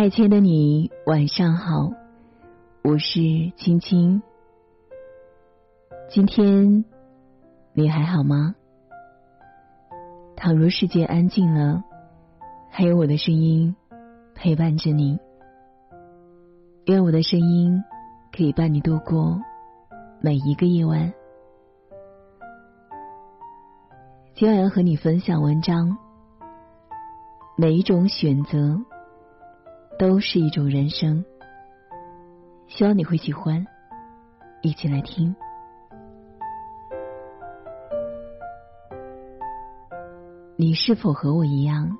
嗨，亲爱的你，晚上好，我是青青。今天你还好吗？倘若世界安静了，还有我的声音陪伴着你。愿我的声音可以伴你度过每一个夜晚。今晚要和你分享文章，每一种选择都是一种人生。希望你会喜欢，一起来听。你是否和我一样，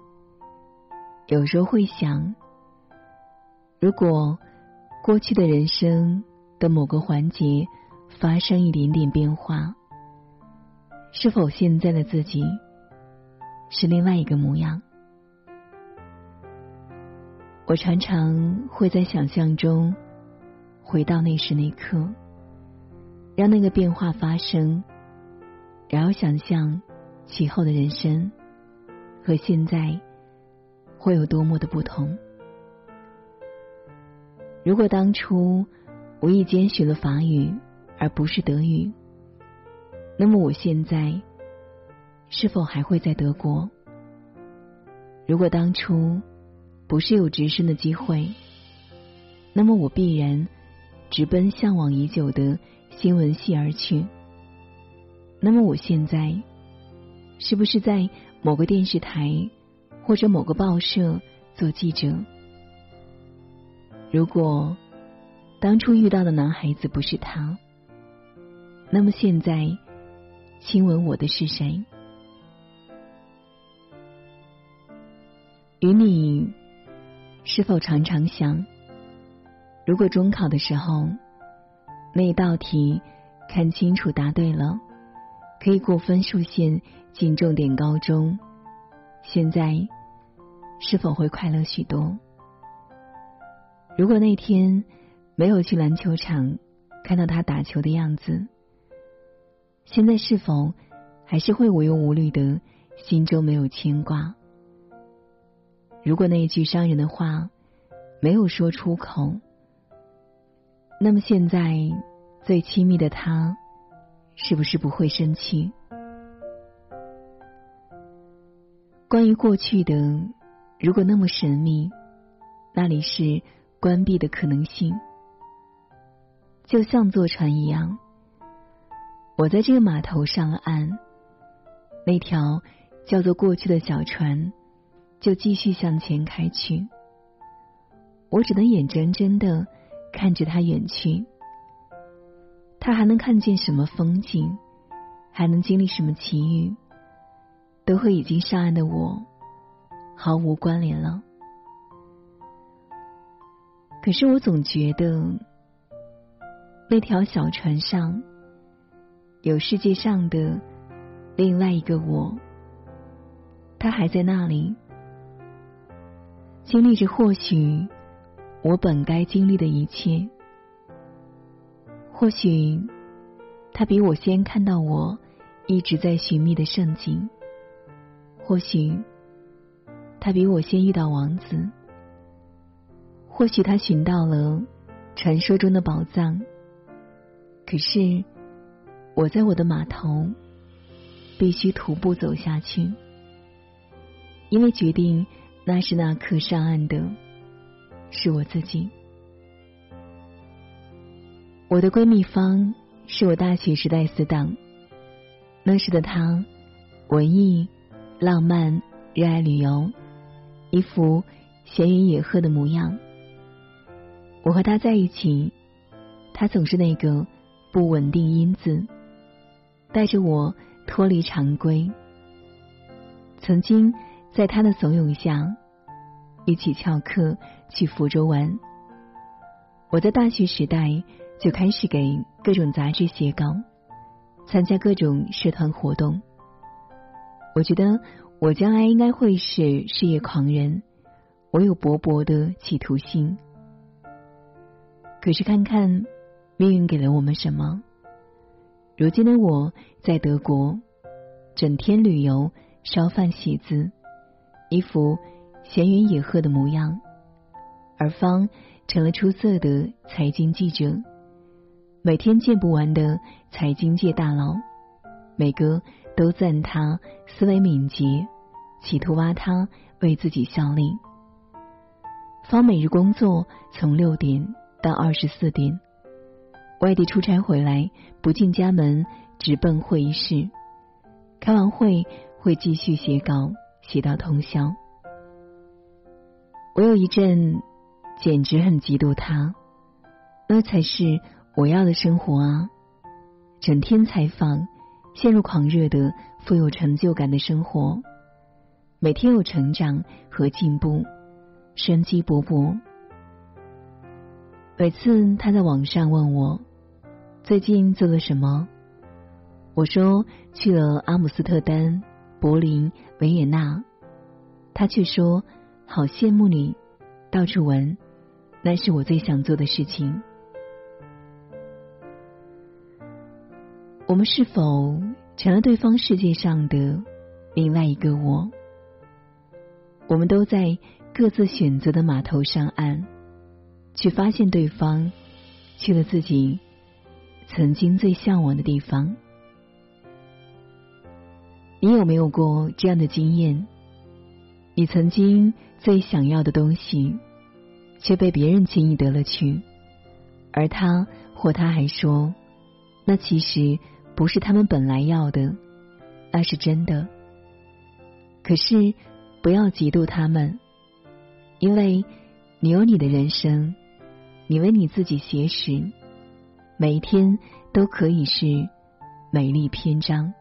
有时候会想，如果过去的人生的某个环节发生一点点变化？是否现在的自己是另外一个模样？我常常会在想象中回到那时那刻，让那个变化发生，然后想象其后的人生和现在会有多么的不同。如果当初无意间学了法语而不是德语。那么我现在是否还会在德国？如果当初不是有直升的机会，那么我必然直奔向往已久的新闻系而去。那么我现在是不是在某个电视台或者某个报社做记者？如果当初遇到的男孩子不是他，那么现在。亲吻我的是谁？与你是否常常想，如果中考的时候那一道题看清楚答对了，可以过分数线进重点高中，现在是否会快乐许多？如果那天没有去篮球场看到他打球的样子？现在是否还是会无忧无虑的，心中没有牵挂？如果那一句伤人的话没有说出口，那么现在最亲密的他，是不是不会生气？关于过去的，如果那么神秘，那里是关闭的可能性，就像坐船一样。我在这个码头上了岸，那条叫做过去的小船就继续向前开去。我只能眼睁睁的看着他远去。他还能看见什么风景，还能经历什么奇遇，都和已经上岸的我毫无关联了。可是我总觉得那条小船上。有世界上的另外一个我，他还在那里，经历着或许我本该经历的一切。或许他比我先看到我一直在寻觅的圣景，或许他比我先遇到王子，或许他寻到了传说中的宝藏。可是。我在我的码头，必须徒步走下去，因为决定那是那刻上岸的，是我自己。我的闺蜜方是我大学时代死党，那时的她文艺、浪漫、热爱旅游，一副闲云野鹤的模样。我和她在一起，她总是那个不稳定因子。带着我脱离常规，曾经在他的怂恿下，一起翘课去福州玩。我在大学时代就开始给各种杂志写稿，参加各种社团活动。我觉得我将来应该会是事业狂人，我有勃勃的企图心。可是看看命运给了我们什么？如今的我在德国，整天旅游、烧饭、写字，一副闲云野鹤的模样。而方成了出色的财经记者，每天见不完的财经界大佬，每个都赞他思维敏捷，企图挖他为自己效力。方每日工作从六点到二十四点，外地出差回来不进家门，直奔会议室。开完会会继续写稿，写到通宵。我有一阵简直很嫉妒他，那才是我要的生活啊！整天采访，陷入狂热的、富有成就感的生活，每天有成长和进步。生机勃勃。每次他在网上问我最近做了什么，我说去了阿姆斯特丹、柏林、维也纳，他却说好羡慕你，到处玩，那是我最想做的事情。我们是否成了对方世界上的另外一个我？我们都在。各自选择的码头上岸，去发现对方去了自己曾经最向往的地方。你有没有过这样的经验？你曾经最想要的东西，却被别人轻易得了去，而他或他还说，那其实不是他们本来要的，那是真的。可是不要嫉妒他们。因为你有你的人生，你为你自己写史，每一天都可以是美丽篇章。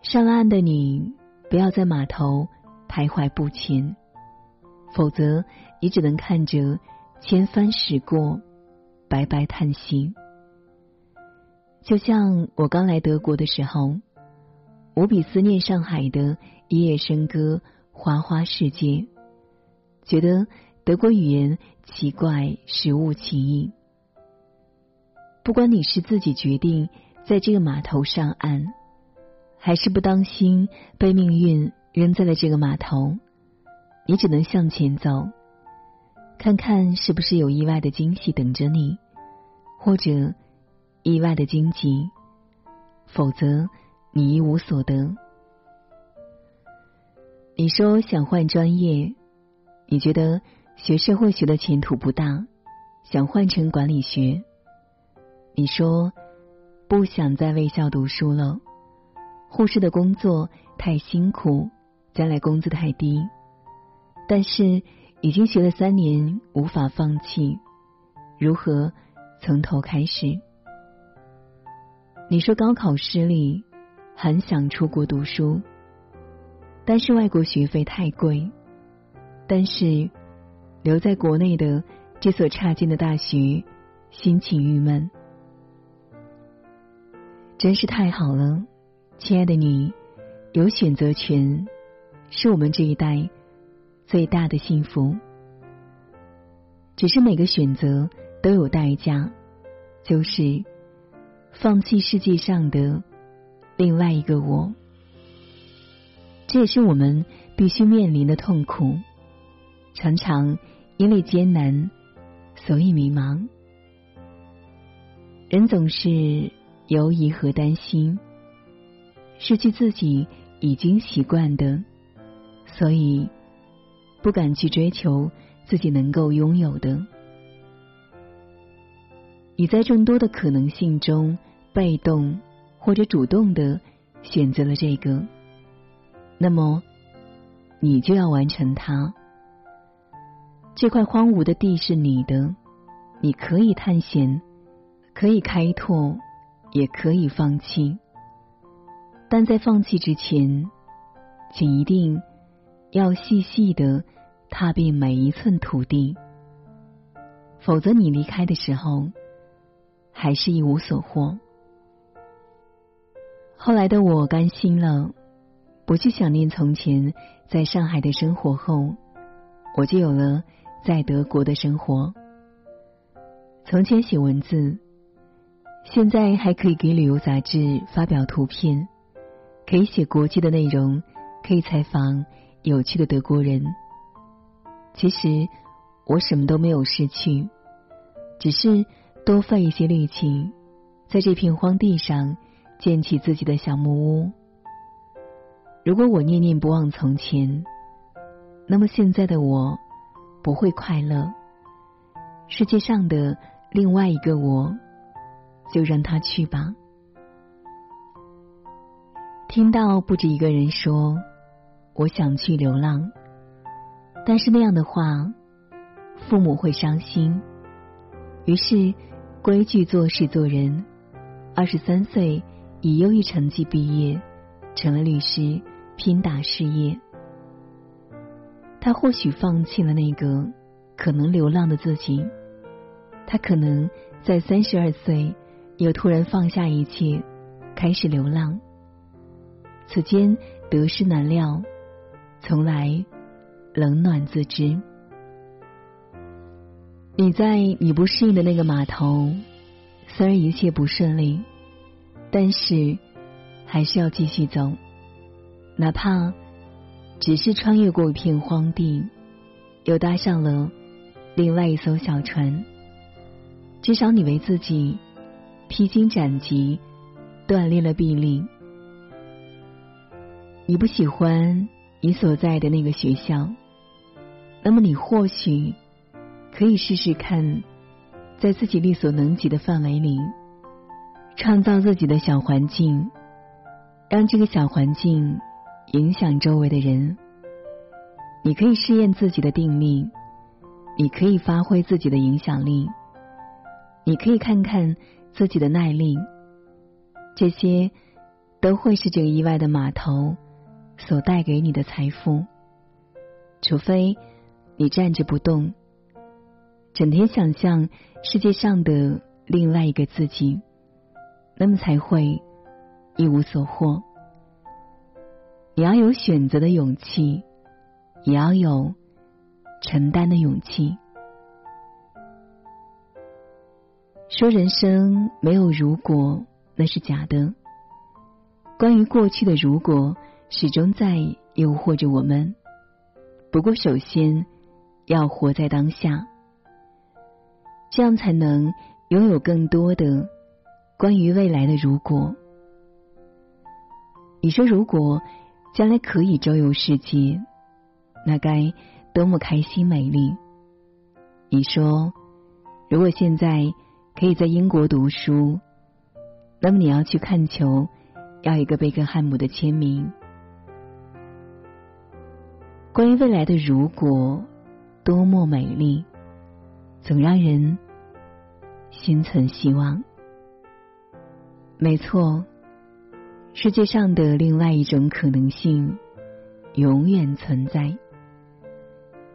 上岸的你，不要在码头徘徊不前，否则你只能看着千帆驶过，白白叹息。就像我刚来德国的时候，无比思念上海的一夜笙歌。花花世界，觉得德国语言奇怪，食物奇异。不管你是自己决定在这个码头上岸，还是不当心被命运扔在了这个码头，你只能向前走，看看是不是有意外的惊喜等着你，或者意外的荆棘，否则你一无所得。你说想换专业，你觉得学社会学的前途不大，想换成管理学。你说不想在卫校读书了，护士的工作太辛苦，将来工资太低。但是已经学了三年，无法放弃，如何从头开始？你说高考失利，很想出国读书。但是外国学费太贵，但是留在国内的这所差劲的大学，心情郁闷。真是太好了，亲爱的你，有选择权，是我们这一代最大的幸福。只是每个选择都有代价，就是放弃世界上的另外一个我。这也是我们必须面临的痛苦。常常因为艰难，所以迷茫。人总是犹疑和担心，失去自己已经习惯的，所以不敢去追求自己能够拥有的。你在众多的可能性中，被动或者主动的选择了这个。那么，你就要完成它。这块荒芜的地是你的，你可以探险，可以开拓，也可以放弃。但在放弃之前，请一定要细细的踏遍每一寸土地，否则你离开的时候，还是一无所获。后来的我甘心了。不去想念从前在上海的生活后，我就有了在德国的生活。从前写文字，现在还可以给旅游杂志发表图片，可以写国际的内容，可以采访有趣的德国人。其实我什么都没有失去，只是多费一些力气，在这片荒地上建起自己的小木屋。如果我念念不忘从前，那么现在的我不会快乐。世界上的另外一个我，就让他去吧。听到不止一个人说：“我想去流浪。”但是那样的话，父母会伤心。于是，规矩做事做人。二十三岁以优异成绩毕业，成了律师，拼打事业。他或许放弃了那个可能流浪的自己，他可能在三十二岁又突然放下一切，开始流浪。此间得失难料，从来。冷暖自知。你在你不适应的那个码头，虽然一切不顺利，但是还是要继续走，哪怕只是穿越过一片荒地，又搭上了另外一艘小船。至少你为自己披荆斩棘，锻炼了臂力。你不喜欢你所在的那个学校。那么，你或许可以试试看，在自己力所能及的范围里，创造自己的小环境，让这个小环境影响周围的人。你可以试验自己的定力，你可以发挥自己的影响力，你可以看看自己的耐力，这些都会是这个意外的码头所带给你的财富，除非。你站着不动，整天想象世界上的另外一个自己，那么才会一无所获。你要有选择的勇气，也要有承担的勇气。说人生没有如果，那是假的。关于过去的如果，始终在诱惑着我们。不过，首先。要活在当下，这样才能拥有更多的关于未来的如果。你说，如果将来可以周游世界，那该多么开心美丽！你说，如果现在可以在英国读书，那么你要去看球，要一个贝克汉姆的签名。关于未来的如果。多么美丽，总让人心存希望。没错，世界上的另外一种可能性永远存在。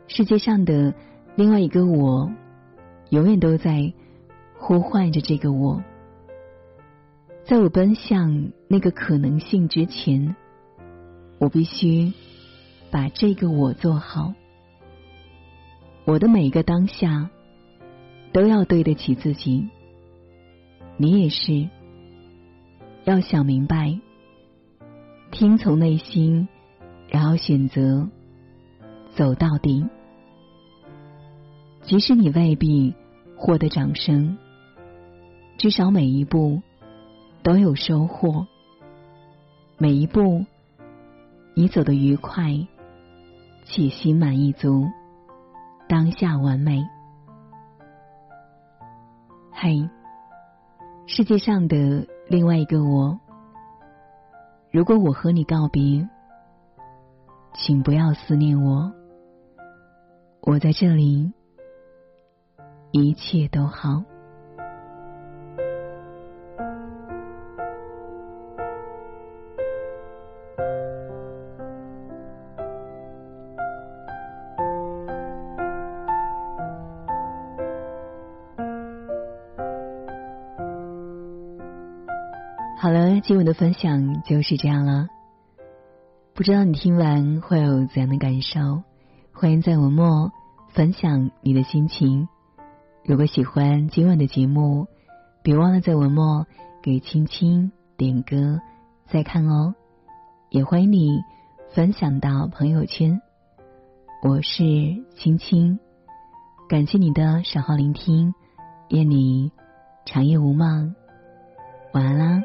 世界上的另外一个我，永远都在呼唤着这个我。在我奔向那个可能性之前，我必须把这个我做好。我的每一个当下都要对得起自己，你也是要想明白，听从内心，然后选择走到底。即使你未必获得掌声，至少每一步都有收获，每一步你走得愉快，且心满意足。当下完美。嘿，世界上的另外一个我，如果我和你告别，请不要思念我，我在这里，一切都好。分享就是这样了。不知道你听完会有怎样的感受？欢迎在文末分享你的心情。如果喜欢今晚的节目，别忘了在文末给青青点歌再看哦。也欢迎你分享到朋友圈。我是青青，感谢你的守候聆听，愿你长夜无梦，晚安啦。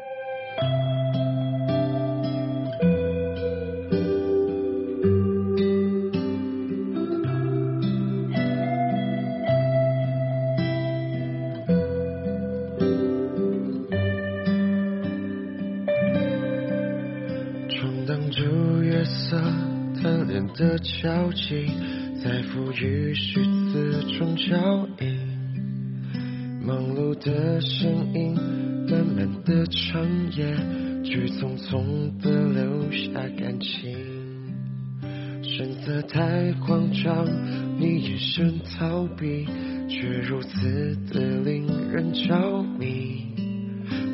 的交集，在赋予虚词中交映，忙碌的身影，慢慢的长夜，却匆匆的留下感情。神色太慌张，你眼神逃避，却如此的令人着迷。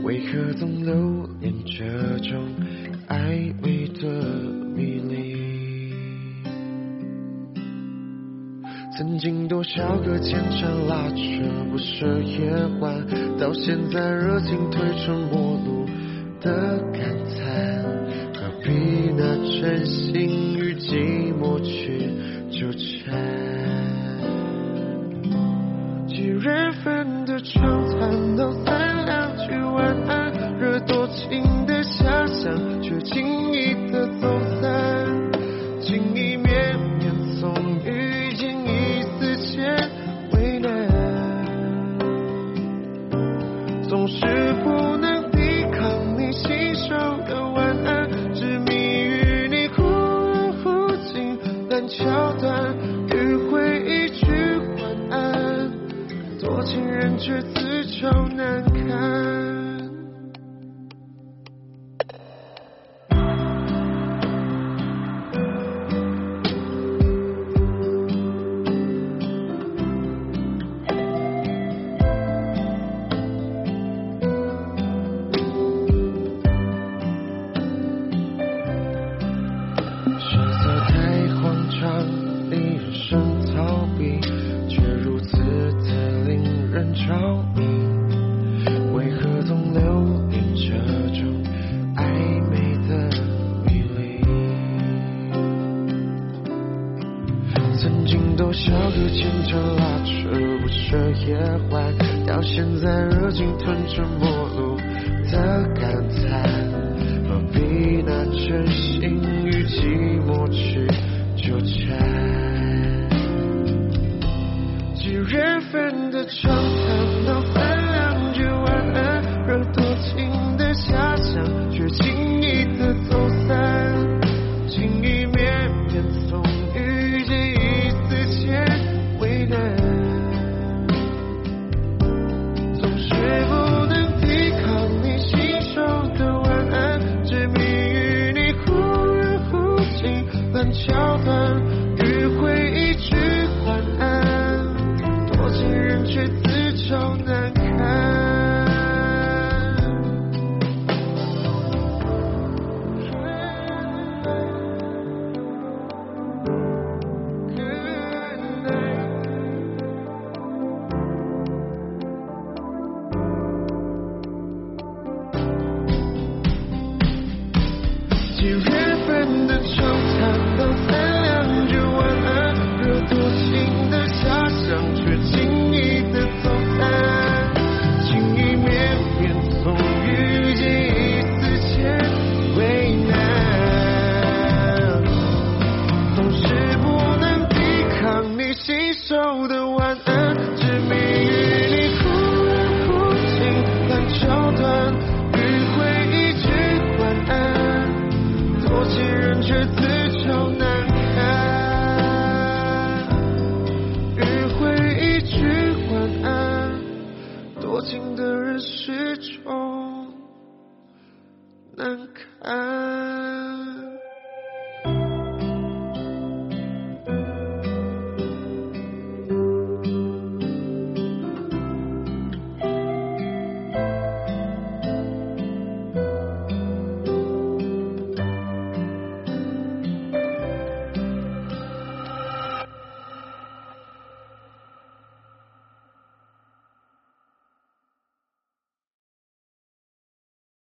为何总留恋这种暧昧的？曾经多少个牵肠拉扯不舍夜晚，到现在热情褪成陌路却自找难夜晚，到现在如今吞成陌路的 you. 始终难看。